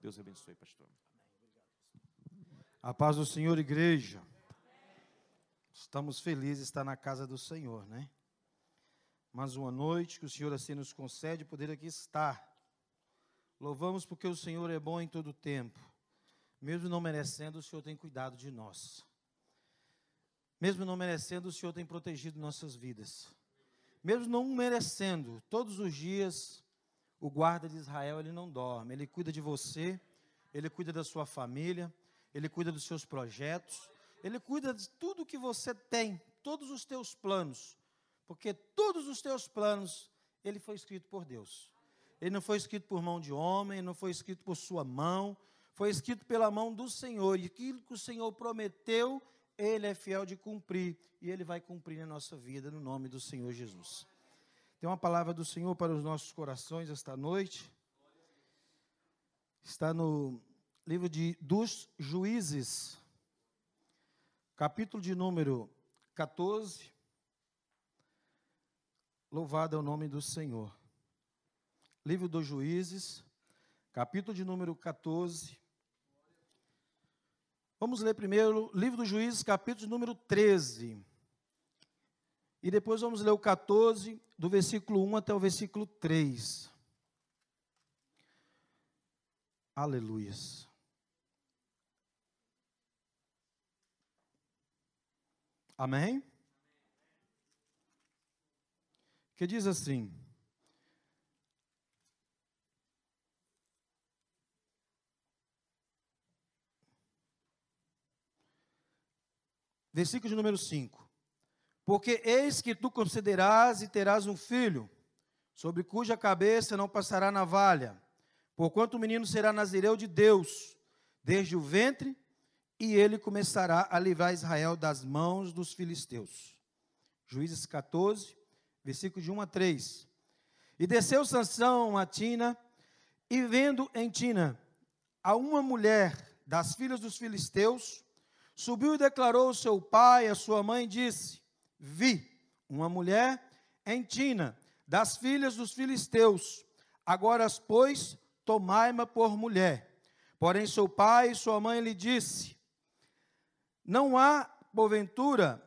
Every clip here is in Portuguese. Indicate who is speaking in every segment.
Speaker 1: Deus abençoe, pastor.
Speaker 2: A paz do Senhor, igreja. Estamos felizes de estar na casa do Senhor, né? Mais uma noite que o Senhor assim nos concede poder aqui estar. Louvamos porque o Senhor é bom em todo tempo. Mesmo não merecendo, o Senhor tem cuidado de nós. Mesmo não merecendo, o Senhor tem protegido nossas vidas. Mesmo não merecendo, todos os dias o guarda de Israel ele não dorme. Ele cuida de você, ele cuida da sua família, ele cuida dos seus projetos, ele cuida de tudo que você tem, todos os teus planos, porque todos os teus planos ele foi escrito por Deus. Ele não foi escrito por mão de homem, não foi escrito por sua mão, foi escrito pela mão do Senhor. E aquilo que o Senhor prometeu, ele é fiel de cumprir e ele vai cumprir na nossa vida no nome do Senhor Jesus. Tem uma palavra do Senhor para os nossos corações esta noite. Está no livro de dos Juízes, capítulo de número 14. Louvado é o nome do Senhor. Livro dos Juízes, capítulo de número 14. Vamos ler primeiro, livro dos Juízes, capítulo de número 13. E depois vamos ler o 14, do versículo 1 até o versículo 3. Aleluias. Amém? Que diz assim: Versículo de número 5. Porque eis que tu concederás e terás um filho, sobre cuja cabeça não passará navalha, porquanto o menino será nazireu de Deus, desde o ventre, e ele começará a livrar Israel das mãos dos filisteus. Juízes 14, versículo de 1 a 3. E desceu Sansão a Tina, e vendo em Tina a uma mulher das filhas dos filisteus, Subiu e declarou ao seu pai, a sua mãe, e disse: Vi uma mulher em Tina, das filhas dos filisteus. Agora, pois, tomai-ma por mulher. Porém, seu pai e sua mãe lhe disse: Não há, porventura,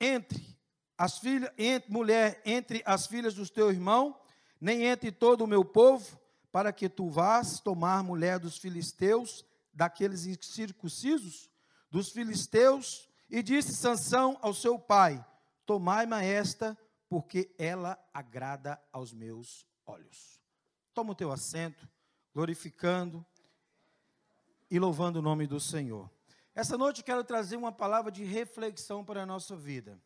Speaker 2: entre as filhas, entre, mulher entre as filhas do teu irmão, nem entre todo o meu povo, para que tu vás tomar mulher dos filisteus, daqueles circuncisos? dos filisteus, e disse Sansão ao seu pai: Tomai-ma esta, porque ela agrada aos meus olhos. Toma o teu assento, glorificando e louvando o nome do Senhor. Essa noite eu quero trazer uma palavra de reflexão para a nossa vida.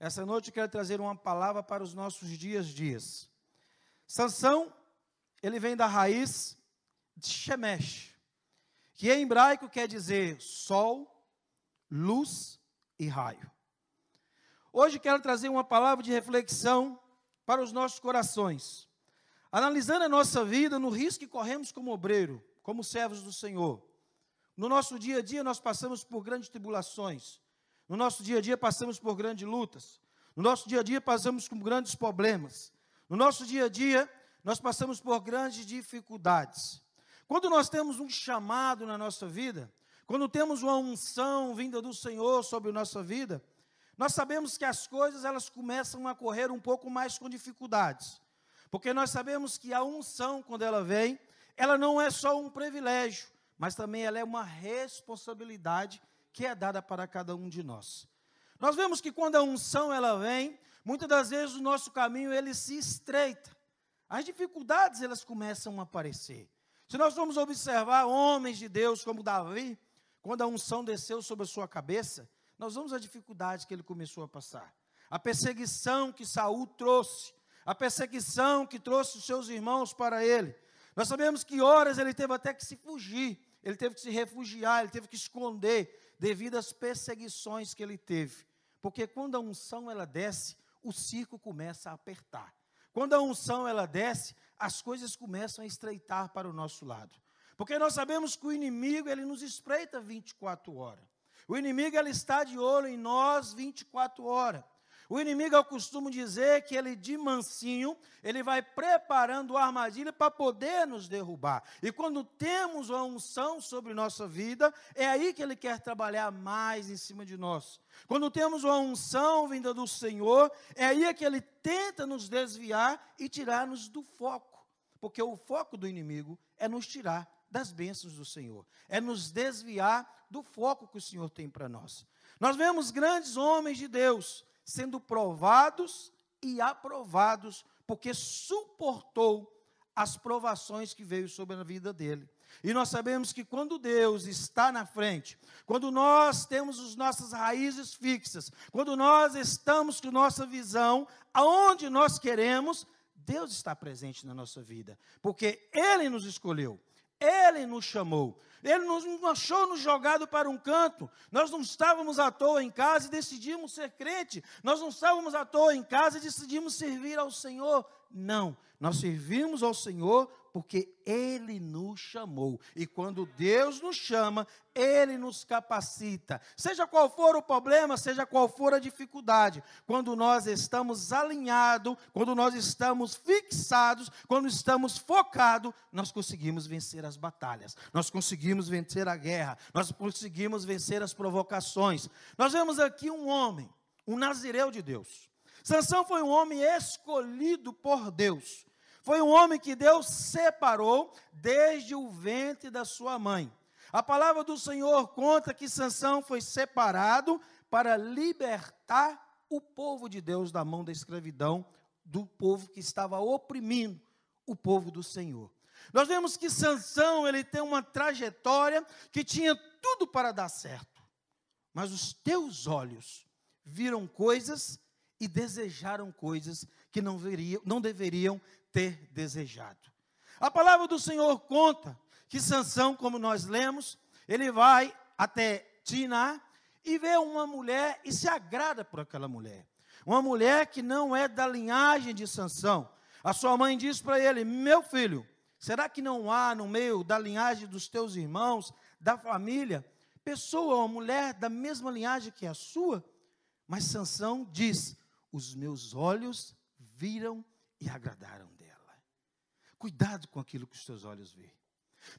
Speaker 2: Essa noite eu quero trazer uma palavra para os nossos dias dias. Sansão, ele vem da raiz de Shemesh que em hebraico quer dizer sol, luz e raio. Hoje quero trazer uma palavra de reflexão para os nossos corações, analisando a nossa vida no risco que corremos como obreiro, como servos do Senhor. No nosso dia a dia nós passamos por grandes tribulações, no nosso dia a dia passamos por grandes lutas, no nosso dia a dia passamos por grandes problemas, no nosso dia a dia nós passamos por grandes dificuldades. Quando nós temos um chamado na nossa vida, quando temos uma unção vinda do Senhor sobre a nossa vida, nós sabemos que as coisas elas começam a correr um pouco mais com dificuldades. Porque nós sabemos que a unção, quando ela vem, ela não é só um privilégio, mas também ela é uma responsabilidade que é dada para cada um de nós. Nós vemos que quando a unção ela vem, muitas das vezes o nosso caminho ele se estreita. As dificuldades elas começam a aparecer. Se nós formos observar homens de Deus como Davi, quando a unção desceu sobre a sua cabeça, nós vamos a dificuldade que ele começou a passar. A perseguição que Saul trouxe, a perseguição que trouxe os seus irmãos para ele. Nós sabemos que horas ele teve até que se fugir, ele teve que se refugiar, ele teve que esconder devido às perseguições que ele teve. Porque quando a unção ela desce, o circo começa a apertar. Quando a unção ela desce, as coisas começam a estreitar para o nosso lado. Porque nós sabemos que o inimigo ele nos espreita 24 horas. O inimigo ele está de olho em nós 24 horas. O inimigo, eu costumo dizer que ele de mansinho, ele vai preparando a armadilha para poder nos derrubar. E quando temos a unção sobre nossa vida, é aí que ele quer trabalhar mais em cima de nós. Quando temos uma unção vinda do Senhor, é aí que ele tenta nos desviar e tirar-nos do foco. Porque o foco do inimigo é nos tirar das bênçãos do Senhor, é nos desviar do foco que o Senhor tem para nós. Nós vemos grandes homens de Deus sendo provados e aprovados, porque suportou as provações que veio sobre a vida dele. E nós sabemos que quando Deus está na frente, quando nós temos as nossas raízes fixas, quando nós estamos com nossa visão aonde nós queremos, Deus está presente na nossa vida, porque Ele nos escolheu, Ele nos chamou, Ele nos achou nos jogado para um canto. Nós não estávamos à toa em casa e decidimos ser crente, nós não estávamos à toa em casa e decidimos servir ao Senhor. Não, nós servimos ao Senhor porque Ele nos chamou. E quando Deus nos chama, Ele nos capacita. Seja qual for o problema, seja qual for a dificuldade, quando nós estamos alinhados, quando nós estamos fixados, quando estamos focados, nós conseguimos vencer as batalhas, nós conseguimos vencer a guerra, nós conseguimos vencer as provocações. Nós vemos aqui um homem, um nazireu de Deus. Sansão foi um homem escolhido por Deus. Foi um homem que Deus separou desde o ventre da sua mãe. A palavra do Senhor conta que Sansão foi separado para libertar o povo de Deus da mão da escravidão, do povo que estava oprimindo o povo do Senhor. Nós vemos que Sansão, ele tem uma trajetória que tinha tudo para dar certo. Mas os teus olhos viram coisas e desejaram coisas que não, veriam, não deveriam ter desejado. A palavra do Senhor conta que Sansão, como nós lemos, ele vai até Tina e vê uma mulher e se agrada por aquela mulher. Uma mulher que não é da linhagem de Sansão. A sua mãe diz para ele: "Meu filho, será que não há no meio da linhagem dos teus irmãos, da família, pessoa ou mulher da mesma linhagem que a sua?" Mas Sansão diz: "Os meus olhos viram e agradaram Cuidado com aquilo que os seus olhos veem.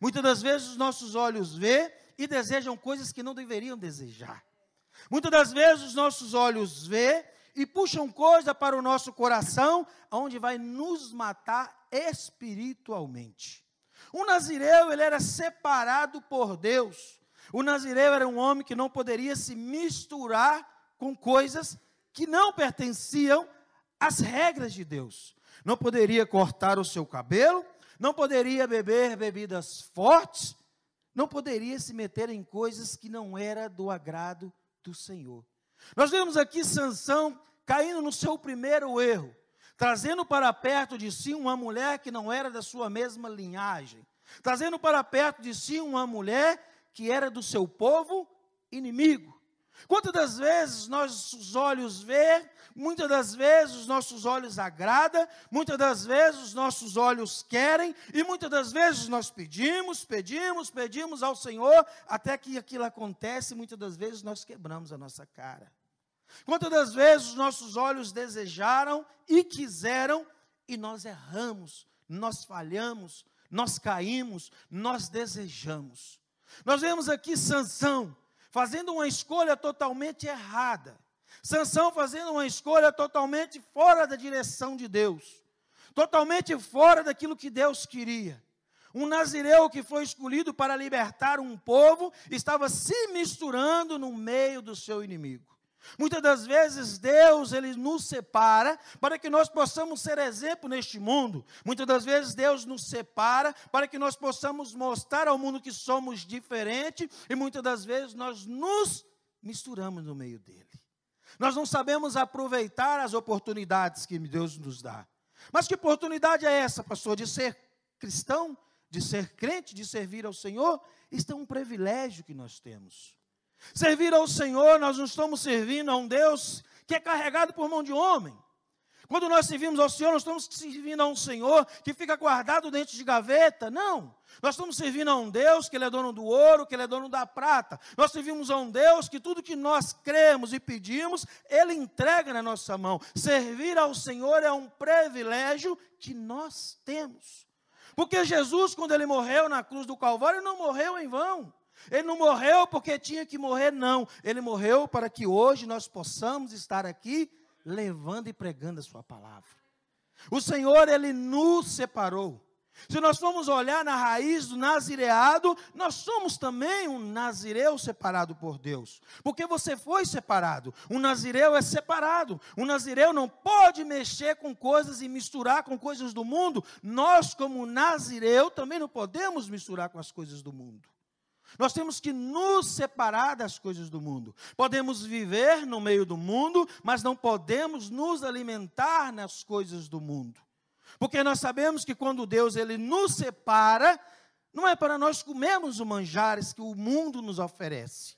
Speaker 2: Muitas das vezes os nossos olhos vê e desejam coisas que não deveriam desejar. Muitas das vezes os nossos olhos vê e puxam coisa para o nosso coração, aonde vai nos matar espiritualmente. O nazireu, ele era separado por Deus. O nazireu era um homem que não poderia se misturar com coisas que não pertenciam às regras de Deus não poderia cortar o seu cabelo, não poderia beber bebidas fortes, não poderia se meter em coisas que não era do agrado do Senhor. Nós vemos aqui Sansão caindo no seu primeiro erro, trazendo para perto de si uma mulher que não era da sua mesma linhagem, trazendo para perto de si uma mulher que era do seu povo inimigo. Quantas das vezes nossos olhos vê, muitas das vezes os nossos olhos agrada, muitas das vezes os nossos olhos querem, e muitas das vezes nós pedimos, pedimos, pedimos ao Senhor, até que aquilo acontece, muitas das vezes nós quebramos a nossa cara. Quantas das vezes os nossos olhos desejaram e quiseram, e nós erramos, nós falhamos, nós caímos, nós desejamos. Nós vemos aqui Sansão, fazendo uma escolha totalmente errada. Sansão fazendo uma escolha totalmente fora da direção de Deus, totalmente fora daquilo que Deus queria. Um nazireu que foi escolhido para libertar um povo estava se misturando no meio do seu inimigo. Muitas das vezes Deus ele nos separa para que nós possamos ser exemplo neste mundo. Muitas das vezes Deus nos separa para que nós possamos mostrar ao mundo que somos diferentes e muitas das vezes nós nos misturamos no meio dele. Nós não sabemos aproveitar as oportunidades que Deus nos dá. Mas que oportunidade é essa, pastor, de ser cristão, de ser crente, de servir ao Senhor? Isso é um privilégio que nós temos. Servir ao Senhor, nós não estamos servindo a um Deus que é carregado por mão de homem. Quando nós servimos ao Senhor, nós estamos servindo a um Senhor que fica guardado dentro de gaveta. Não. Nós estamos servindo a um Deus que Ele é dono do ouro, que Ele é dono da prata. Nós servimos a um Deus que tudo que nós cremos e pedimos, Ele entrega na nossa mão. Servir ao Senhor é um privilégio que nós temos. Porque Jesus, quando Ele morreu na cruz do Calvário, não morreu em vão. Ele não morreu porque tinha que morrer, não. Ele morreu para que hoje nós possamos estar aqui levando e pregando a Sua palavra. O Senhor, Ele nos separou. Se nós formos olhar na raiz do nazireado, nós somos também um nazireu separado por Deus. Porque você foi separado. Um nazireu é separado. Um nazireu não pode mexer com coisas e misturar com coisas do mundo. Nós, como nazireu, também não podemos misturar com as coisas do mundo. Nós temos que nos separar das coisas do mundo. Podemos viver no meio do mundo, mas não podemos nos alimentar nas coisas do mundo. Porque nós sabemos que quando Deus ele nos separa, não é para nós comermos os manjares que o mundo nos oferece.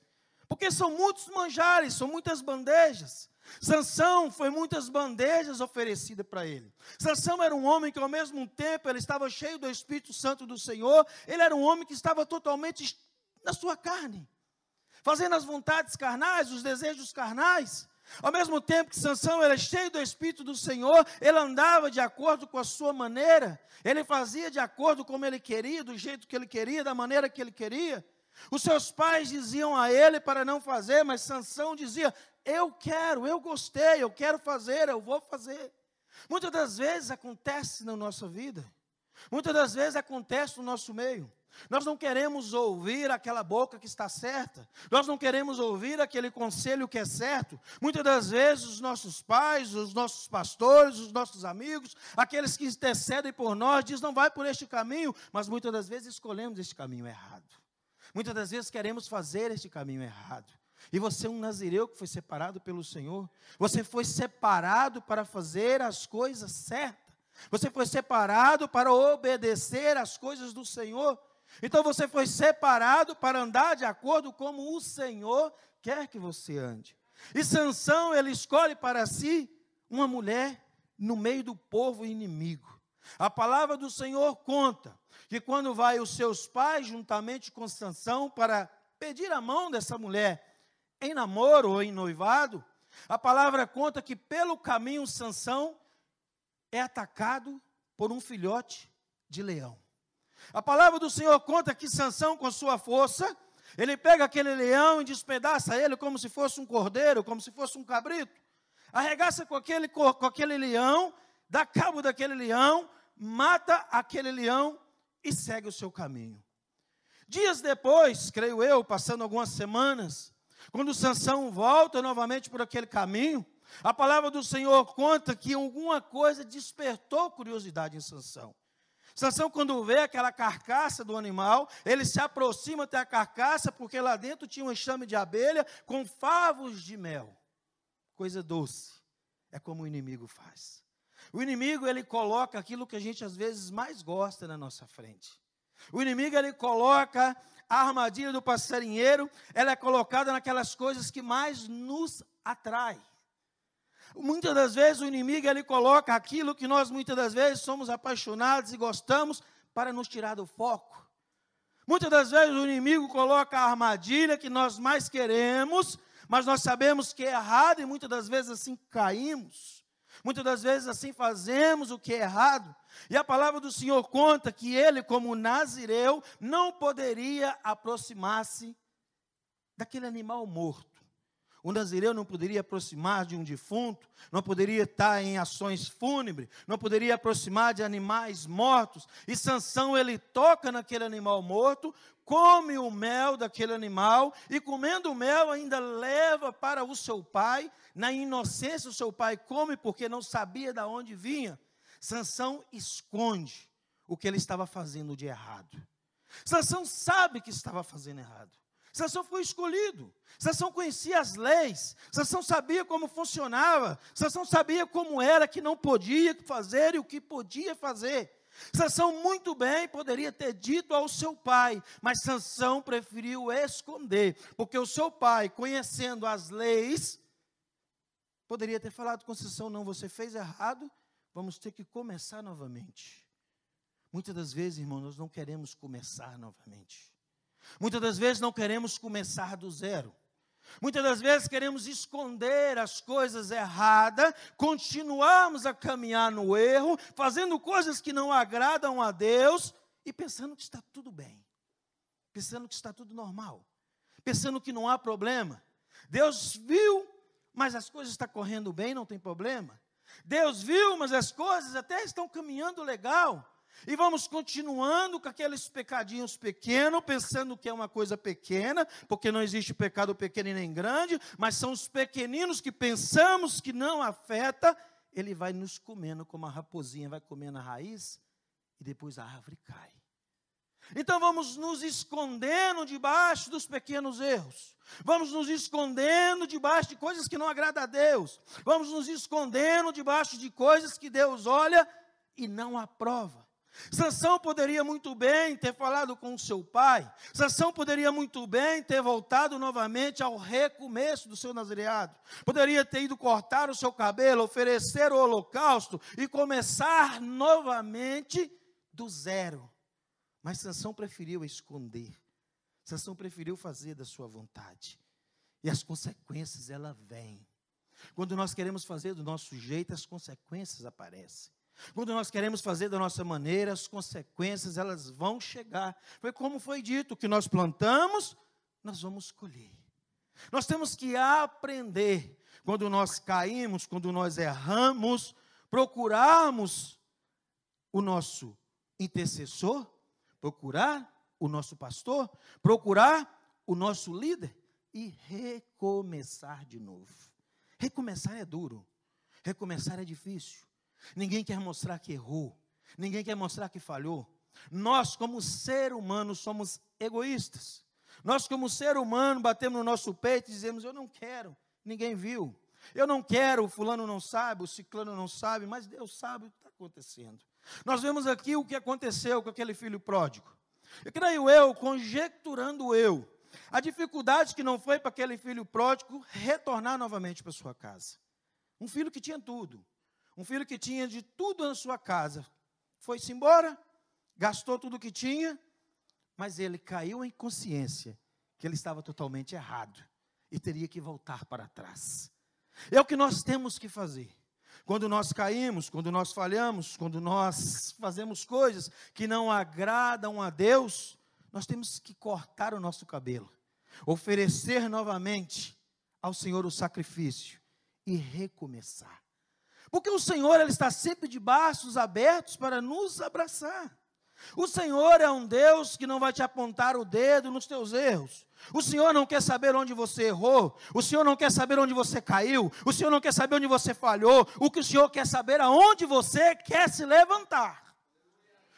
Speaker 2: Porque são muitos manjares, são muitas bandejas. Sansão foi muitas bandejas oferecidas para ele. Sansão era um homem que ao mesmo tempo ele estava cheio do Espírito Santo do Senhor, ele era um homem que estava totalmente na sua carne, fazendo as vontades carnais, os desejos carnais. Ao mesmo tempo que Sansão era cheio do Espírito do Senhor, ele andava de acordo com a sua maneira, ele fazia de acordo como ele queria, do jeito que ele queria, da maneira que ele queria. Os seus pais diziam a ele para não fazer, mas Sansão dizia: Eu quero, eu gostei, eu quero fazer, eu vou fazer. Muitas das vezes acontece na nossa vida, muitas das vezes acontece no nosso meio. Nós não queremos ouvir aquela boca que está certa, nós não queremos ouvir aquele conselho que é certo. Muitas das vezes, os nossos pais, os nossos pastores, os nossos amigos, aqueles que intercedem por nós, dizem não vai por este caminho, mas muitas das vezes escolhemos este caminho errado. Muitas das vezes queremos fazer este caminho errado. E você é um nazireu que foi separado pelo Senhor. Você foi separado para fazer as coisas certas. Você foi separado para obedecer às coisas do Senhor. Então você foi separado para andar de acordo como o Senhor quer que você ande. E Sansão, ele escolhe para si uma mulher no meio do povo inimigo. A palavra do Senhor conta que quando vai os seus pais juntamente com Sansão para pedir a mão dessa mulher em namoro ou em noivado, a palavra conta que pelo caminho Sansão é atacado por um filhote de leão. A palavra do Senhor conta que Sansão, com sua força, ele pega aquele leão e despedaça ele como se fosse um cordeiro, como se fosse um cabrito. Arregaça com aquele, com aquele leão, dá cabo daquele leão, mata aquele leão e segue o seu caminho. Dias depois, creio eu, passando algumas semanas, quando Sansão volta novamente por aquele caminho, a palavra do Senhor conta que alguma coisa despertou curiosidade em Sansão. Sansão, quando vê aquela carcaça do animal, ele se aproxima até a carcaça, porque lá dentro tinha um enxame de abelha com favos de mel. Coisa doce. É como o inimigo faz. O inimigo, ele coloca aquilo que a gente às vezes mais gosta na nossa frente. O inimigo, ele coloca a armadilha do passarinheiro, ela é colocada naquelas coisas que mais nos atrai. Muitas das vezes o inimigo ele coloca aquilo que nós muitas das vezes somos apaixonados e gostamos para nos tirar do foco. Muitas das vezes o inimigo coloca a armadilha que nós mais queremos, mas nós sabemos que é errado e muitas das vezes assim caímos. Muitas das vezes assim fazemos o que é errado. E a palavra do Senhor conta que ele, como nazireu, não poderia aproximar-se daquele animal morto. O nazireu não poderia aproximar de um defunto, não poderia estar em ações fúnebres, não poderia aproximar de animais mortos. E Sansão ele toca naquele animal morto, come o mel daquele animal e comendo o mel ainda leva para o seu pai. Na inocência o seu pai come porque não sabia de onde vinha. Sansão esconde o que ele estava fazendo de errado. Sansão sabe que estava fazendo errado. Sansão foi escolhido. Sansão conhecia as leis. Sansão sabia como funcionava. Sansão sabia como era que não podia fazer e o que podia fazer. Sansão muito bem poderia ter dito ao seu pai, mas Sansão preferiu esconder, porque o seu pai, conhecendo as leis, Poderia ter falado, Conceição, não, você fez errado, vamos ter que começar novamente. Muitas das vezes, irmão, nós não queremos começar novamente. Muitas das vezes não queremos começar do zero. Muitas das vezes queremos esconder as coisas erradas, continuamos a caminhar no erro, fazendo coisas que não agradam a Deus e pensando que está tudo bem, pensando que está tudo normal, pensando que não há problema. Deus viu, mas as coisas estão correndo bem, não tem problema. Deus viu, mas as coisas até estão caminhando legal. E vamos continuando com aqueles pecadinhos pequenos, pensando que é uma coisa pequena, porque não existe pecado pequeno e nem grande, mas são os pequeninos que pensamos que não afeta, ele vai nos comendo como a raposinha vai comendo a raiz, e depois a árvore cai. Então vamos nos escondendo debaixo dos pequenos erros. Vamos nos escondendo debaixo de coisas que não agradam a Deus. Vamos nos escondendo debaixo de coisas que Deus olha e não aprova. Sansão poderia muito bem ter falado com seu pai. Sansão poderia muito bem ter voltado novamente ao recomeço do seu nazireado. Poderia ter ido cortar o seu cabelo, oferecer o holocausto e começar novamente do zero. Mas Sansão preferiu esconder. Sansão preferiu fazer da sua vontade. E as consequências ela vêm. Quando nós queremos fazer do nosso jeito, as consequências aparecem. Quando nós queremos fazer da nossa maneira, as consequências elas vão chegar. Foi como foi dito, que nós plantamos, nós vamos colher. Nós temos que aprender, quando nós caímos, quando nós erramos, procurarmos o nosso intercessor, procurar o nosso pastor, procurar o nosso líder e recomeçar de novo. Recomeçar é duro, recomeçar é difícil. Ninguém quer mostrar que errou. Ninguém quer mostrar que falhou. Nós, como ser humano, somos egoístas. Nós, como ser humano, batemos no nosso peito e dizemos: Eu não quero, ninguém viu. Eu não quero, o fulano não sabe, o ciclano não sabe, mas Deus sabe o que está acontecendo. Nós vemos aqui o que aconteceu com aquele filho pródigo. Eu creio eu, conjecturando eu, a dificuldade que não foi para aquele filho pródigo retornar novamente para sua casa. Um filho que tinha tudo, um filho que tinha de tudo na sua casa. Foi-se embora, gastou tudo que tinha, mas ele caiu em consciência que ele estava totalmente errado e teria que voltar para trás. É o que nós temos que fazer. Quando nós caímos, quando nós falhamos, quando nós fazemos coisas que não agradam a Deus, nós temos que cortar o nosso cabelo, oferecer novamente ao Senhor o sacrifício e recomeçar. Porque o Senhor ele está sempre de braços abertos para nos abraçar. O Senhor é um Deus que não vai te apontar o dedo nos teus erros. O Senhor não quer saber onde você errou. O Senhor não quer saber onde você caiu. O Senhor não quer saber onde você falhou. O que o Senhor quer saber é aonde você quer se levantar.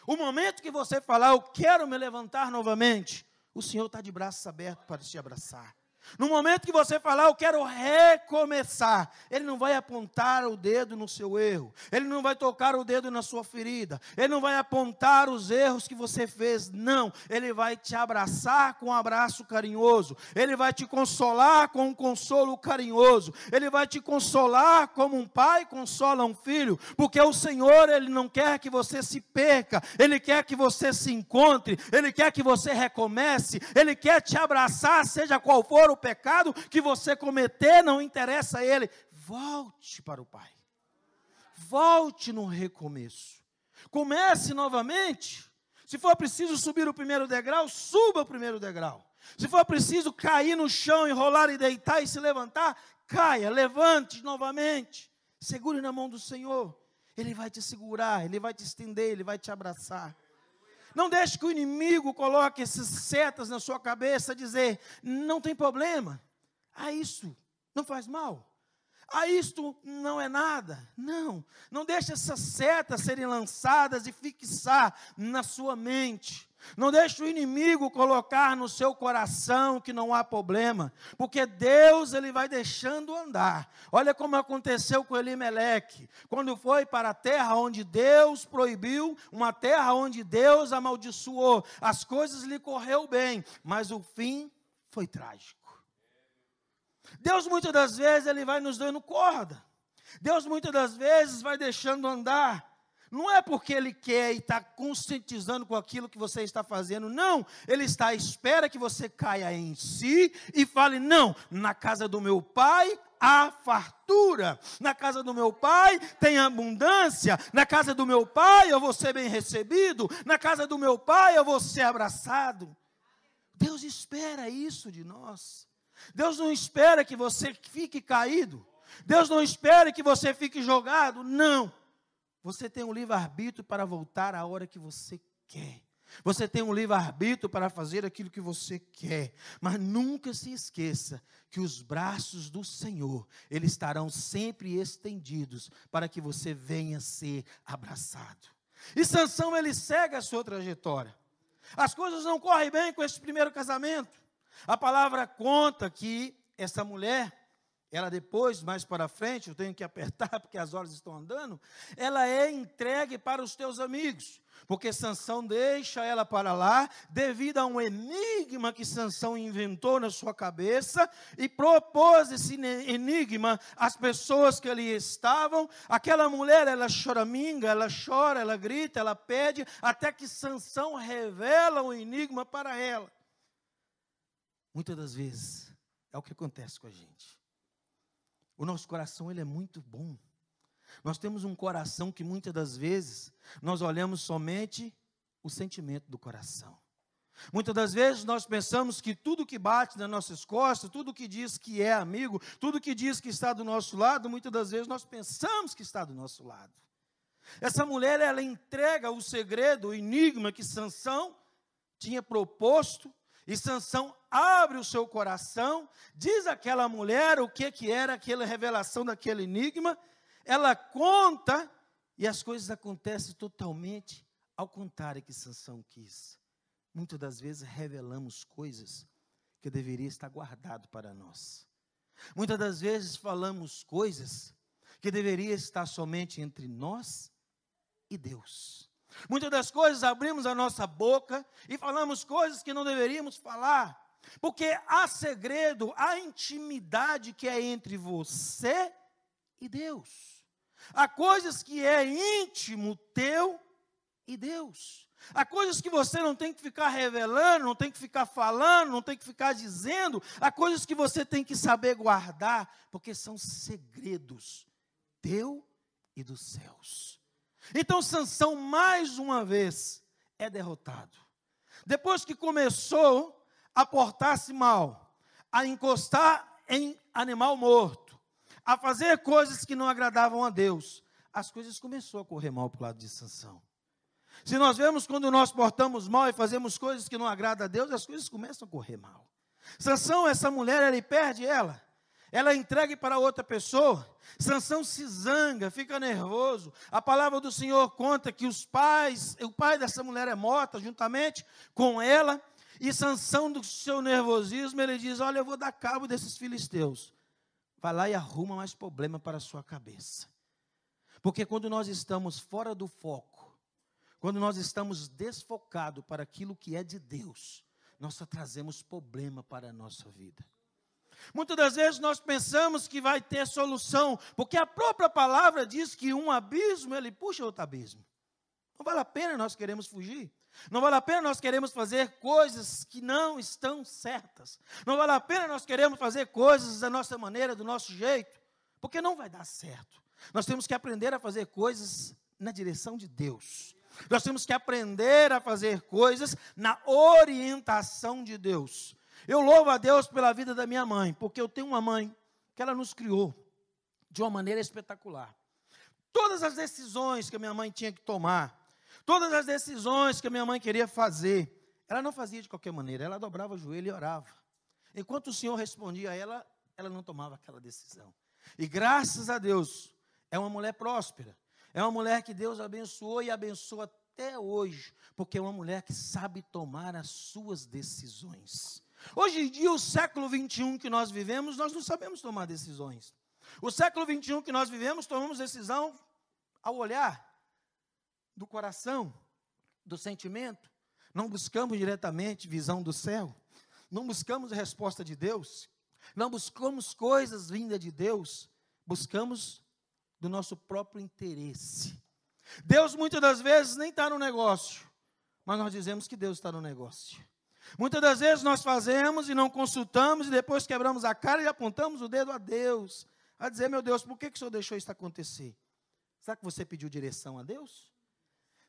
Speaker 2: O momento que você falar, eu quero me levantar novamente, o Senhor está de braços abertos para te abraçar. No momento que você falar, eu quero recomeçar, ele não vai apontar o dedo no seu erro, ele não vai tocar o dedo na sua ferida, ele não vai apontar os erros que você fez, não, ele vai te abraçar com um abraço carinhoso, ele vai te consolar com um consolo carinhoso, ele vai te consolar como um pai consola um filho, porque o Senhor, ele não quer que você se perca, ele quer que você se encontre, ele quer que você recomece, ele quer te abraçar, seja qual for o o pecado que você cometer, não interessa a Ele. Volte para o Pai. Volte no recomeço. Comece novamente. Se for preciso subir o primeiro degrau, suba o primeiro degrau. Se for preciso cair no chão, enrolar e deitar e se levantar, caia, levante novamente. Segure na mão do Senhor. Ele vai te segurar, ele vai te estender, ele vai te abraçar. Não deixe que o inimigo coloque essas setas na sua cabeça, dizer: não tem problema. Ah, isso não faz mal. Ah, isto não é nada. Não, não deixe essas setas serem lançadas e fixar na sua mente. Não deixe o inimigo colocar no seu coração que não há problema, porque Deus ele vai deixando andar. Olha como aconteceu com Elimeleque, quando foi para a terra onde Deus proibiu, uma terra onde Deus amaldiçoou. As coisas lhe correu bem, mas o fim foi trágico. Deus muitas das vezes ele vai nos dando corda. Deus muitas das vezes vai deixando andar. Não é porque ele quer e está conscientizando com aquilo que você está fazendo, não. Ele está à espera que você caia em si e fale: não, na casa do meu pai há fartura, na casa do meu pai tem abundância, na casa do meu pai eu vou ser bem recebido, na casa do meu pai eu vou ser abraçado. Deus espera isso de nós. Deus não espera que você fique caído. Deus não espera que você fique jogado. Não. Você tem um livre-arbítrio para voltar a hora que você quer. Você tem um livre-arbítrio para fazer aquilo que você quer. Mas nunca se esqueça que os braços do Senhor, eles estarão sempre estendidos para que você venha ser abraçado. E Sansão, ele segue a sua trajetória. As coisas não correm bem com esse primeiro casamento. A palavra conta que essa mulher, ela depois, mais para frente, eu tenho que apertar porque as horas estão andando, ela é entregue para os teus amigos. Porque Sansão deixa ela para lá, devido a um enigma que Sansão inventou na sua cabeça e propôs esse enigma às pessoas que ali estavam. Aquela mulher, ela choraminga, ela chora, ela grita, ela pede, até que Sansão revela o enigma para ela. Muitas das vezes é o que acontece com a gente. O nosso coração ele é muito bom. Nós temos um coração que muitas das vezes nós olhamos somente o sentimento do coração. Muitas das vezes nós pensamos que tudo que bate nas nossas costas, tudo que diz que é amigo, tudo que diz que está do nosso lado, muitas das vezes nós pensamos que está do nosso lado. Essa mulher, ela entrega o segredo, o enigma que Sansão tinha proposto e Sansão abre o seu coração, diz àquela mulher o que, que era aquela revelação daquele enigma, ela conta e as coisas acontecem totalmente ao contrário que Sansão quis. Muitas das vezes revelamos coisas que deveria estar guardado para nós. Muitas das vezes falamos coisas que deveria estar somente entre nós e Deus. Muitas das coisas abrimos a nossa boca e falamos coisas que não deveríamos falar, porque há segredo, há intimidade que é entre você e Deus. Há coisas que é íntimo teu e Deus. Há coisas que você não tem que ficar revelando, não tem que ficar falando, não tem que ficar dizendo. Há coisas que você tem que saber guardar, porque são segredos teu e dos céus. Então Sansão mais uma vez é derrotado. Depois que começou a portar-se mal, a encostar em animal morto, a fazer coisas que não agradavam a Deus, as coisas começou a correr mal para o lado de Sansão. Se nós vemos quando nós portamos mal e fazemos coisas que não agradam a Deus, as coisas começam a correr mal. Sansão, essa mulher, ele perde ela ela é entregue para outra pessoa. Sansão se zanga, fica nervoso. A palavra do Senhor conta que os pais, o pai dessa mulher é morta juntamente com ela. E Sansão, do seu nervosismo, ele diz: Olha, eu vou dar cabo desses filisteus. Vai lá e arruma mais problema para a sua cabeça. Porque quando nós estamos fora do foco, quando nós estamos desfocados para aquilo que é de Deus, nós só trazemos problema para a nossa vida. Muitas das vezes nós pensamos que vai ter solução, porque a própria palavra diz que um abismo ele puxa outro abismo. Não vale a pena nós queremos fugir. Não vale a pena nós queremos fazer coisas que não estão certas. Não vale a pena nós queremos fazer coisas da nossa maneira, do nosso jeito, porque não vai dar certo. Nós temos que aprender a fazer coisas na direção de Deus. Nós temos que aprender a fazer coisas na orientação de Deus. Eu louvo a Deus pela vida da minha mãe, porque eu tenho uma mãe que ela nos criou de uma maneira espetacular. Todas as decisões que a minha mãe tinha que tomar, todas as decisões que a minha mãe queria fazer, ela não fazia de qualquer maneira, ela dobrava o joelho e orava. Enquanto o Senhor respondia a ela, ela não tomava aquela decisão. E graças a Deus, é uma mulher próspera. É uma mulher que Deus abençoou e abençoa até hoje, porque é uma mulher que sabe tomar as suas decisões. Hoje em dia, o século 21 que nós vivemos, nós não sabemos tomar decisões. O século 21 que nós vivemos, tomamos decisão ao olhar do coração, do sentimento. Não buscamos diretamente visão do céu. Não buscamos a resposta de Deus. não buscamos coisas vindas de Deus, buscamos do nosso próprio interesse. Deus muitas das vezes nem está no negócio, mas nós dizemos que Deus está no negócio. Muitas das vezes nós fazemos e não consultamos, e depois quebramos a cara e apontamos o dedo a Deus, a dizer: Meu Deus, por que, que o Senhor deixou isso acontecer? Será que você pediu direção a Deus?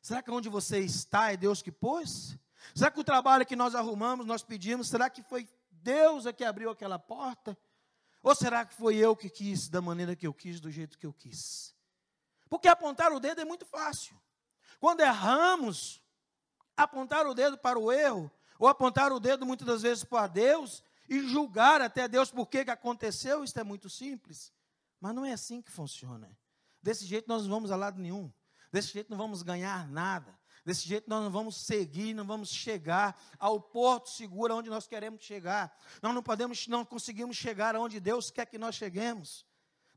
Speaker 2: Será que onde você está é Deus que pôs? Será que o trabalho que nós arrumamos, nós pedimos, será que foi Deus é que abriu aquela porta? Ou será que foi eu que quis da maneira que eu quis, do jeito que eu quis? Porque apontar o dedo é muito fácil. Quando erramos, apontar o dedo para o erro, ou apontar o dedo muitas das vezes para Deus e julgar até Deus por que aconteceu, isso é muito simples. Mas não é assim que funciona. Desse jeito nós não vamos a lado nenhum. Desse jeito não vamos ganhar nada. Desse jeito nós não vamos seguir, não vamos chegar ao porto seguro onde nós queremos chegar. Nós não podemos, não conseguimos chegar aonde Deus quer que nós cheguemos.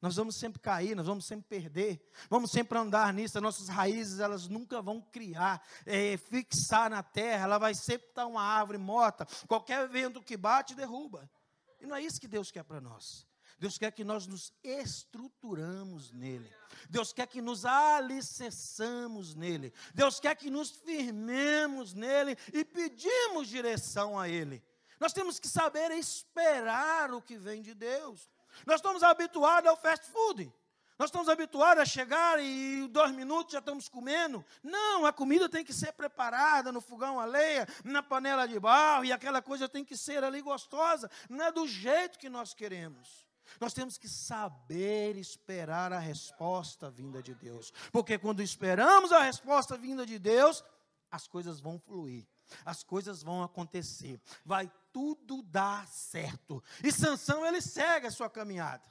Speaker 2: Nós vamos sempre cair, nós vamos sempre perder, vamos sempre andar nisso. As nossas raízes, elas nunca vão criar, é, fixar na terra, ela vai sempre estar uma árvore morta. Qualquer vento que bate, derruba. E não é isso que Deus quer para nós. Deus quer que nós nos estruturamos nele. Deus quer que nos alicerçamos nele. Deus quer que nos firmemos nele e pedimos direção a ele. Nós temos que saber esperar o que vem de Deus. Nós estamos habituados ao fast food. Nós estamos habituados a chegar e dois minutos já estamos comendo. Não, a comida tem que ser preparada no fogão a lenha, na panela de barro, e aquela coisa tem que ser ali gostosa. Não é do jeito que nós queremos. Nós temos que saber esperar a resposta vinda de Deus. Porque quando esperamos a resposta vinda de Deus, as coisas vão fluir as coisas vão acontecer, vai tudo dar certo. E Sansão ele segue a sua caminhada.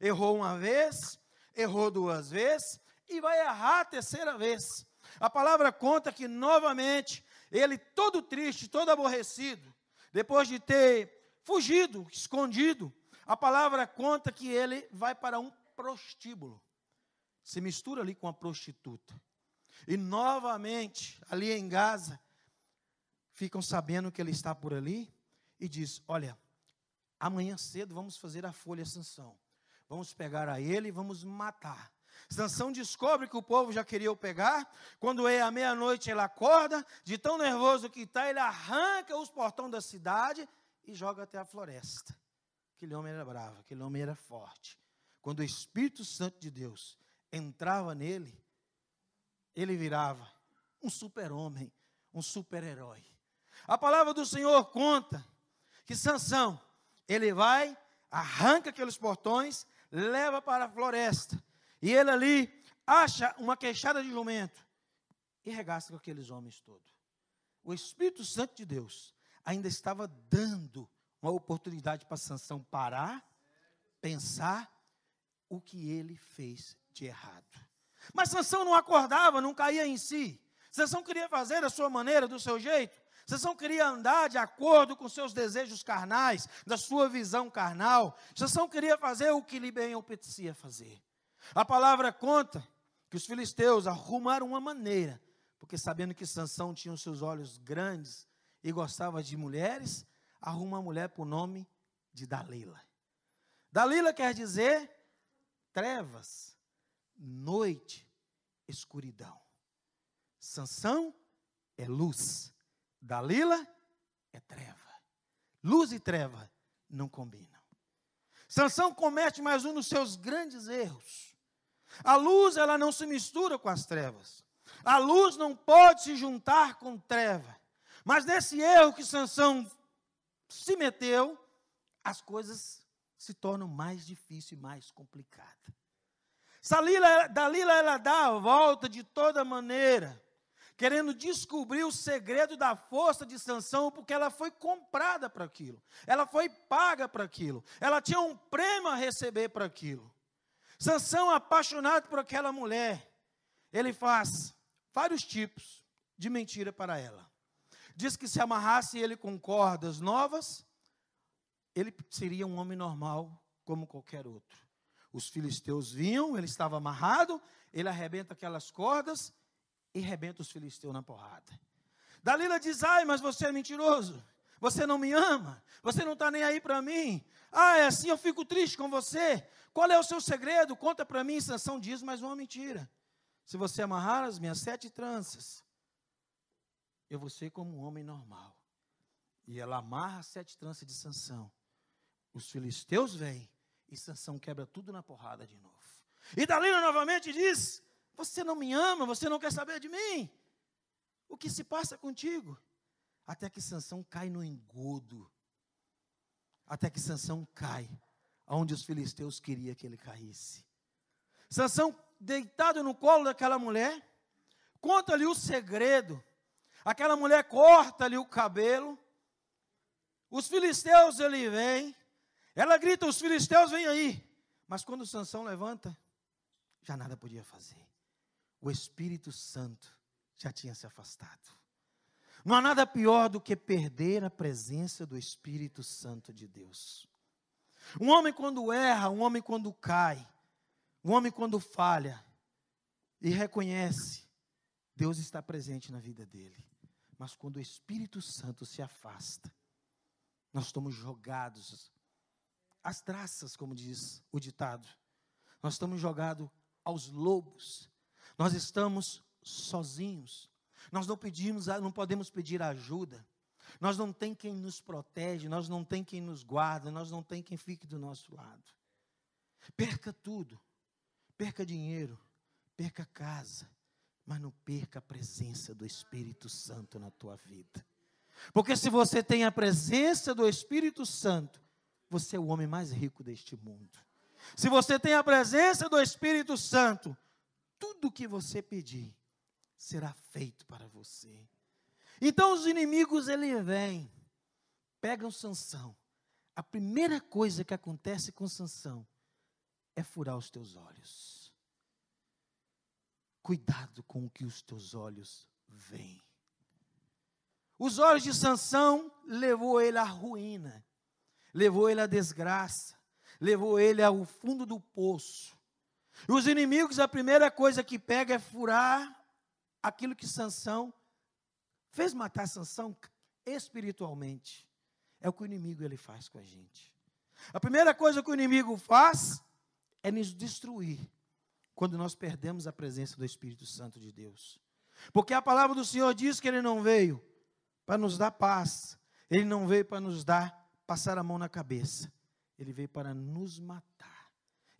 Speaker 2: Errou uma vez, errou duas vezes e vai errar a terceira vez. A palavra conta que novamente ele todo triste, todo aborrecido, depois de ter fugido, escondido, a palavra conta que ele vai para um prostíbulo. Se mistura ali com a prostituta. E novamente, ali em Gaza, ficam sabendo que ele está por ali e diz: Olha, amanhã cedo vamos fazer a folha Sansão. Vamos pegar a ele e vamos matar. Sansão descobre que o povo já queria o pegar. Quando é à meia-noite, ele acorda, de tão nervoso que está, ele arranca os portões da cidade e joga até a floresta. Aquele homem era bravo, aquele homem era forte. Quando o Espírito Santo de Deus entrava nele, ele virava um super-homem, um super-herói. A palavra do Senhor conta que Sansão, ele vai, arranca aqueles portões, leva para a floresta. E ele ali acha uma queixada de jumento e regaça com aqueles homens todos. O Espírito Santo de Deus ainda estava dando uma oportunidade para Sansão parar, pensar o que ele fez de errado. Mas Sansão não acordava, não caía em si. Sansão queria fazer da sua maneira, do seu jeito. Sansão queria andar de acordo com seus desejos carnais, da sua visão carnal. Sansão queria fazer o que lhe bem apetecia fazer. A palavra conta que os filisteus arrumaram uma maneira, porque sabendo que Sansão tinha os seus olhos grandes e gostava de mulheres, arruma uma mulher por nome de Dalila. Dalila quer dizer trevas, noite, escuridão. Sansão é luz. Dalila é treva. Luz e treva não combinam. Sansão comete mais um dos seus grandes erros. A luz, ela não se mistura com as trevas. A luz não pode se juntar com treva. Mas nesse erro que Sansão se meteu, as coisas se tornam mais difíceis e mais complicadas. Dalila, Dalila ela dá a volta de toda maneira querendo descobrir o segredo da força de Sansão, porque ela foi comprada para aquilo. Ela foi paga para aquilo. Ela tinha um prêmio a receber para aquilo. Sansão, apaixonado por aquela mulher, ele faz vários tipos de mentira para ela. Diz que se amarrasse ele com cordas novas, ele seria um homem normal como qualquer outro. Os filisteus vinham, ele estava amarrado, ele arrebenta aquelas cordas e rebenta os filisteus na porrada. Dalila diz: Ai, mas você é mentiroso. Você não me ama? Você não está nem aí para mim? Ah, é assim, eu fico triste com você. Qual é o seu segredo? Conta para mim. Sansão diz, mas uma mentira. Se você amarrar as minhas sete tranças, eu vou ser como um homem normal. E ela amarra as sete tranças de Sansão. Os filisteus vêm e Sansão quebra tudo na porrada de novo. E Dalila novamente diz: Você não me ama, você não quer saber de mim. O que se passa contigo? Até que Sansão cai no engodo. Até que Sansão cai onde os filisteus queriam que ele caísse. Sansão deitado no colo daquela mulher, conta-lhe o segredo. Aquela mulher corta-lhe o cabelo. Os filisteus ele vem. Ela grita: "Os filisteus vêm aí". Mas quando Sansão levanta, já nada podia fazer. O Espírito Santo já tinha se afastado. Não há nada pior do que perder a presença do Espírito Santo de Deus. Um homem quando erra, um homem quando cai, um homem quando falha e reconhece, Deus está presente na vida dele. Mas quando o Espírito Santo se afasta, nós estamos jogados às traças, como diz o ditado. Nós estamos jogados aos lobos. Nós estamos sozinhos. Nós não pedimos, não podemos pedir ajuda. Nós não tem quem nos protege, nós não tem quem nos guarda, nós não tem quem fique do nosso lado. Perca tudo. Perca dinheiro, perca casa, mas não perca a presença do Espírito Santo na tua vida. Porque se você tem a presença do Espírito Santo, você é o homem mais rico deste mundo. Se você tem a presença do Espírito Santo, tudo que você pedir será feito para você. Então os inimigos ele vêm, pegam Sansão. A primeira coisa que acontece com Sansão é furar os teus olhos. Cuidado com o que os teus olhos veem. Os olhos de Sansão levou ele à ruína, levou ele à desgraça, levou ele ao fundo do poço. E os inimigos, a primeira coisa que pega é furar aquilo que Sansão fez matar Sansão espiritualmente. É o que o inimigo ele faz com a gente. A primeira coisa que o inimigo faz é nos destruir quando nós perdemos a presença do Espírito Santo de Deus. Porque a palavra do Senhor diz que ele não veio para nos dar paz, ele não veio para nos dar passar a mão na cabeça. Ele veio para nos matar.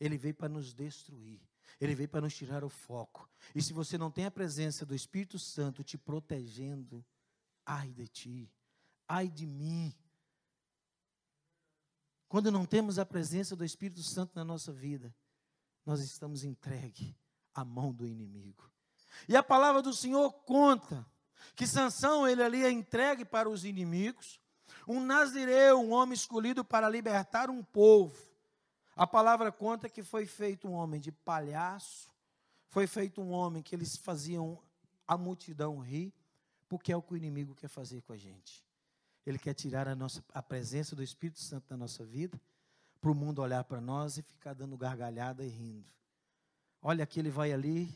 Speaker 2: Ele veio para nos destruir. Ele veio para nos tirar o foco. E se você não tem a presença do Espírito Santo te protegendo, ai de ti, ai de mim. Quando não temos a presença do Espírito Santo na nossa vida, nós estamos entregue à mão do inimigo. E a palavra do Senhor conta que Sansão ele ali é entregue para os inimigos, um nazireu, um homem escolhido para libertar um povo. A palavra conta que foi feito um homem de palhaço, foi feito um homem que eles faziam a multidão rir, porque é o que o inimigo quer fazer com a gente. Ele quer tirar a, nossa, a presença do Espírito Santo da nossa vida, para o mundo olhar para nós e ficar dando gargalhada e rindo. Olha, aquele vai ali,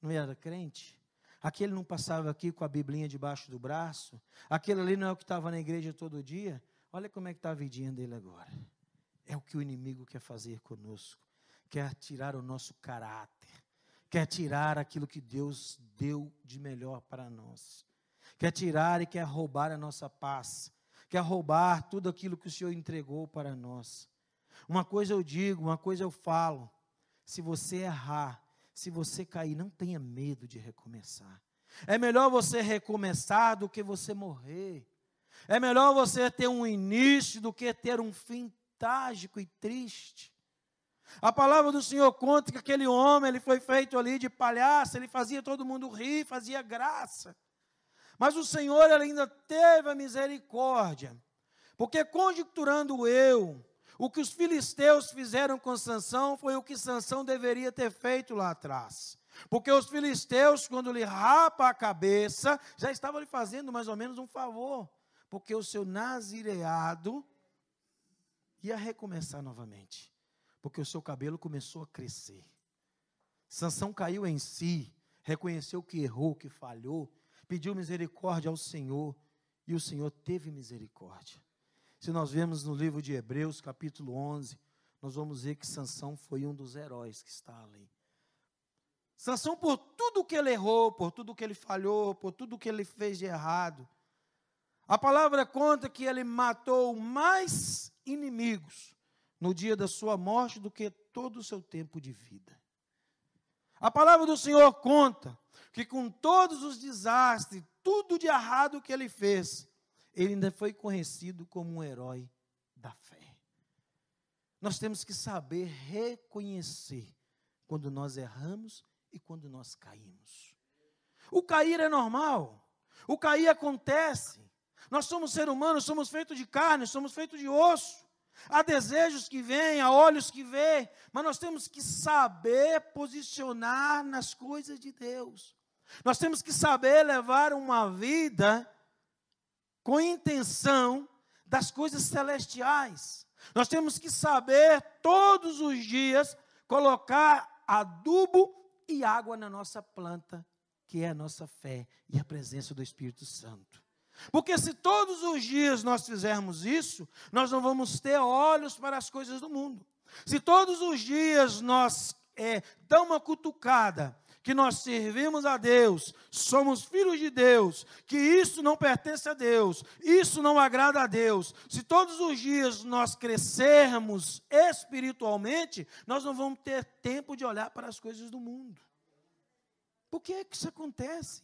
Speaker 2: não era crente? Aquele não passava aqui com a biblinha debaixo do braço? Aquele ali não é o que estava na igreja todo dia? Olha como é que está a vidinha dele agora. É o que o inimigo quer fazer conosco. Quer tirar o nosso caráter. Quer tirar aquilo que Deus deu de melhor para nós. Quer tirar e quer roubar a nossa paz. Quer roubar tudo aquilo que o Senhor entregou para nós. Uma coisa eu digo, uma coisa eu falo. Se você errar, se você cair, não tenha medo de recomeçar. É melhor você recomeçar do que você morrer. É melhor você ter um início do que ter um fim trágico e triste. A palavra do Senhor conta que aquele homem, ele foi feito ali de palhaço, ele fazia todo mundo rir, fazia graça. Mas o Senhor ainda teve a misericórdia. Porque conjecturando eu, o que os filisteus fizeram com Sansão foi o que Sansão deveria ter feito lá atrás. Porque os filisteus, quando lhe rapa a cabeça, já estavam lhe fazendo mais ou menos um favor. Porque o seu nazireado ia recomeçar novamente. Porque o seu cabelo começou a crescer. Sansão caiu em si, reconheceu que errou, que falhou, pediu misericórdia ao Senhor E o Senhor teve misericórdia. Se nós vemos no livro de Hebreus, capítulo 11, nós vamos ver que Sansão foi um dos heróis que está ali. Sansão, por tudo que ele errou, por tudo que ele falhou, por tudo que ele fez de errado, a palavra conta que ele matou mais inimigos no dia da sua morte do que todo o seu tempo de vida. A palavra do Senhor conta que com todos os desastres, tudo de errado que ele fez, ele ainda foi conhecido como um herói da fé. Nós temos que saber reconhecer quando nós erramos e quando nós caímos. O cair é normal, o cair acontece. Nós somos seres humanos, somos feitos de carne, somos feitos de osso. Há desejos que vêm, há olhos que vêm, mas nós temos que saber posicionar nas coisas de Deus. Nós temos que saber levar uma vida com intenção das coisas celestiais. Nós temos que saber todos os dias colocar adubo e água na nossa planta, que é a nossa fé e a presença do Espírito Santo. Porque se todos os dias nós fizermos isso, nós não vamos ter olhos para as coisas do mundo. Se todos os dias nós é, damos uma cutucada que nós servimos a Deus, somos filhos de Deus, que isso não pertence a Deus, isso não agrada a Deus. Se todos os dias nós crescermos espiritualmente, nós não vamos ter tempo de olhar para as coisas do mundo. Por que, é que isso acontece?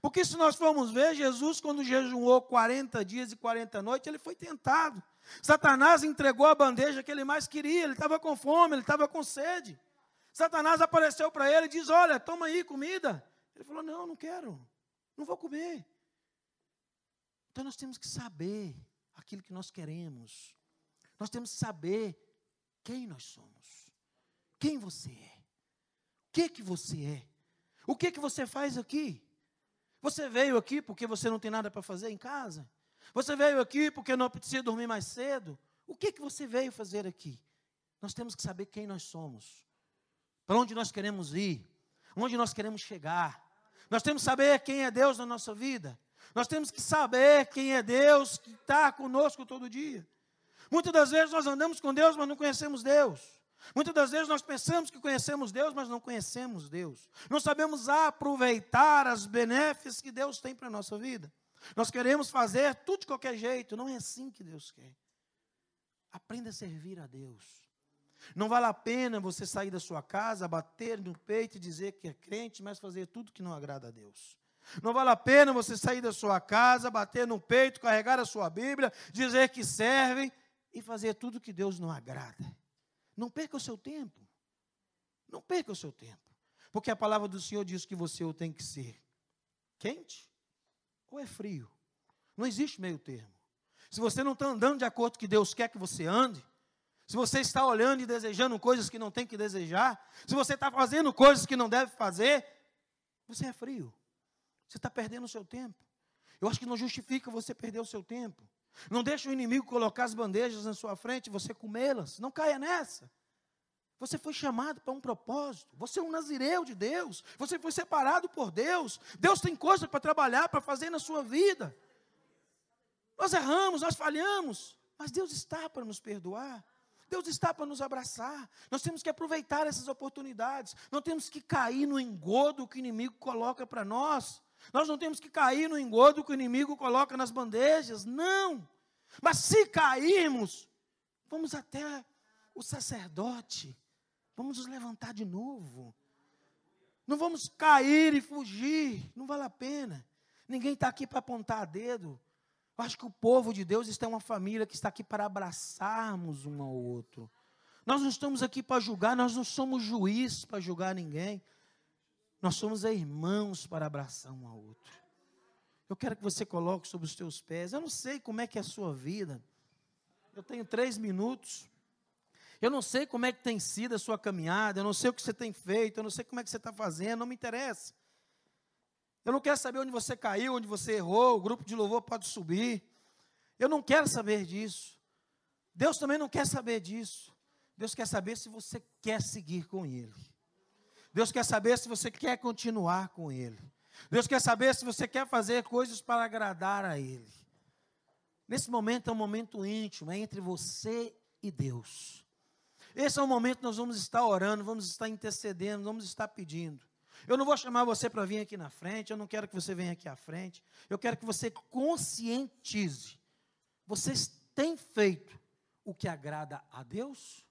Speaker 2: Porque se nós formos ver, Jesus, quando jejuou 40 dias e 40 noites, ele foi tentado. Satanás entregou a bandeja que ele mais queria, ele estava com fome, ele estava com sede. Satanás apareceu para ele e diz: Olha, toma aí comida. Ele falou: Não, não quero, não vou comer. Então nós temos que saber aquilo que nós queremos. Nós temos que saber quem nós somos. Quem você é. O que que você é. O que que você faz aqui? Você veio aqui porque você não tem nada para fazer em casa? Você veio aqui porque não precisa dormir mais cedo? O que que você veio fazer aqui? Nós temos que saber quem nós somos para onde nós queremos ir, onde nós queremos chegar. Nós temos que saber quem é Deus na nossa vida. Nós temos que saber quem é Deus que está conosco todo dia. Muitas das vezes nós andamos com Deus, mas não conhecemos Deus. Muitas das vezes nós pensamos que conhecemos Deus, mas não conhecemos Deus. Não sabemos aproveitar as benéficas que Deus tem para a nossa vida. Nós queremos fazer tudo de qualquer jeito. Não é assim que Deus quer. Aprenda a servir a Deus. Não vale a pena você sair da sua casa, bater no peito e dizer que é crente, mas fazer tudo que não agrada a Deus. Não vale a pena você sair da sua casa, bater no peito, carregar a sua Bíblia, dizer que serve e fazer tudo que Deus não agrada. Não perca o seu tempo. Não perca o seu tempo. Porque a palavra do Senhor diz que você tem que ser quente ou é frio. Não existe meio termo. Se você não está andando de acordo com que Deus quer que você ande, se você está olhando e desejando coisas que não tem que desejar, se você está fazendo coisas que não deve fazer, você é frio. Você está perdendo o seu tempo. Eu acho que não justifica você perder o seu tempo. Não deixe o inimigo colocar as bandejas na sua frente e você comê-las. Não caia nessa. Você foi chamado para um propósito. Você é um nazireu de Deus. Você foi separado por Deus. Deus tem coisa para trabalhar, para fazer na sua vida. Nós erramos, nós falhamos, mas Deus está para nos perdoar. Deus está para nos abraçar. Nós temos que aproveitar essas oportunidades. Não temos que cair no engodo que o inimigo coloca para nós. Nós não temos que cair no engodo que o inimigo coloca nas bandejas. Não. Mas se cairmos, vamos até o sacerdote. Vamos nos levantar de novo. Não vamos cair e fugir. Não vale a pena. Ninguém está aqui para apontar dedo. Eu acho que o povo de Deus está uma família que está aqui para abraçarmos um ao outro. Nós não estamos aqui para julgar, nós não somos juízes para julgar ninguém. Nós somos irmãos para abraçar um ao outro. Eu quero que você coloque sobre os teus pés. Eu não sei como é que é a sua vida. Eu tenho três minutos. Eu não sei como é que tem sido a sua caminhada. Eu não sei o que você tem feito. Eu não sei como é que você está fazendo. Não me interessa. Eu não quero saber onde você caiu, onde você errou, o grupo de louvor pode subir. Eu não quero saber disso. Deus também não quer saber disso. Deus quer saber se você quer seguir com Ele. Deus quer saber se você quer continuar com Ele. Deus quer saber se você quer fazer coisas para agradar a Ele. Nesse momento é um momento íntimo, é entre você e Deus. Esse é o momento que nós vamos estar orando, vamos estar intercedendo, vamos estar pedindo. Eu não vou chamar você para vir aqui na frente, eu não quero que você venha aqui à frente. Eu quero que você conscientize. Vocês têm feito o que agrada a Deus?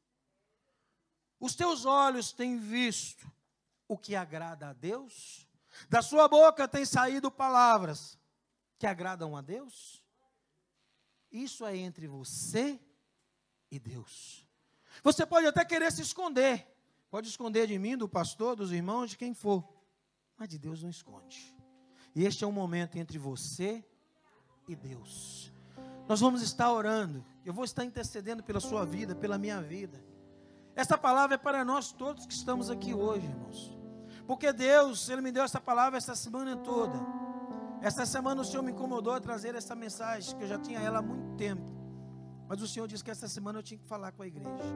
Speaker 2: Os teus olhos têm visto o que agrada a Deus? Da sua boca têm saído palavras que agradam a Deus? Isso é entre você e Deus. Você pode até querer se esconder. Pode esconder de mim, do pastor, dos irmãos, de quem for. Mas de Deus não esconde. E este é um momento entre você e Deus. Nós vamos estar orando. Eu vou estar intercedendo pela sua vida, pela minha vida. Essa palavra é para nós todos que estamos aqui hoje, irmãos. Porque Deus, Ele me deu essa palavra essa semana toda. Essa semana o Senhor me incomodou a trazer essa mensagem, que eu já tinha ela há muito tempo. Mas o Senhor disse que essa semana eu tinha que falar com a igreja.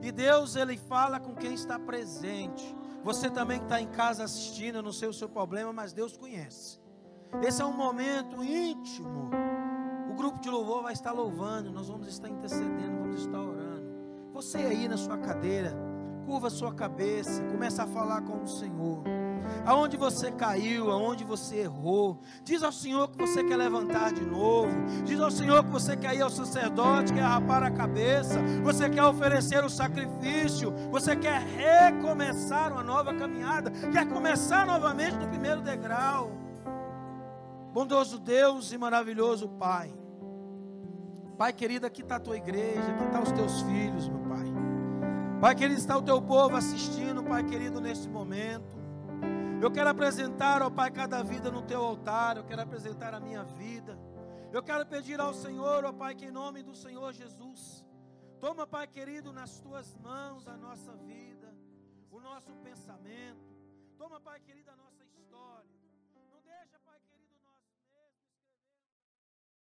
Speaker 2: E Deus, Ele fala com quem está presente. Você também que está em casa assistindo, eu não sei o seu problema, mas Deus conhece. Esse é um momento íntimo. O grupo de louvor vai estar louvando, nós vamos estar intercedendo, vamos estar orando. Você aí na sua cadeira, curva sua cabeça, começa a falar com o Senhor aonde você caiu, aonde você errou. Diz ao Senhor que você quer levantar de novo. Diz ao Senhor que você quer ir ao sacerdote, quer rapar a cabeça, você quer oferecer o sacrifício, você quer recomeçar uma nova caminhada, quer começar novamente no primeiro degrau. Bondoso Deus e maravilhoso Pai. Pai querido, aqui está a tua igreja, aqui estão tá os teus filhos, meu Pai. Pai querido, está o teu povo assistindo, Pai querido, neste momento. Eu quero apresentar, ó Pai, cada vida no teu altar. Eu quero apresentar a minha vida. Eu quero pedir ao Senhor, ó Pai, que em nome do Senhor Jesus, toma, Pai querido, nas tuas mãos a nossa vida, o nosso pensamento. Toma, Pai querido, a nossa.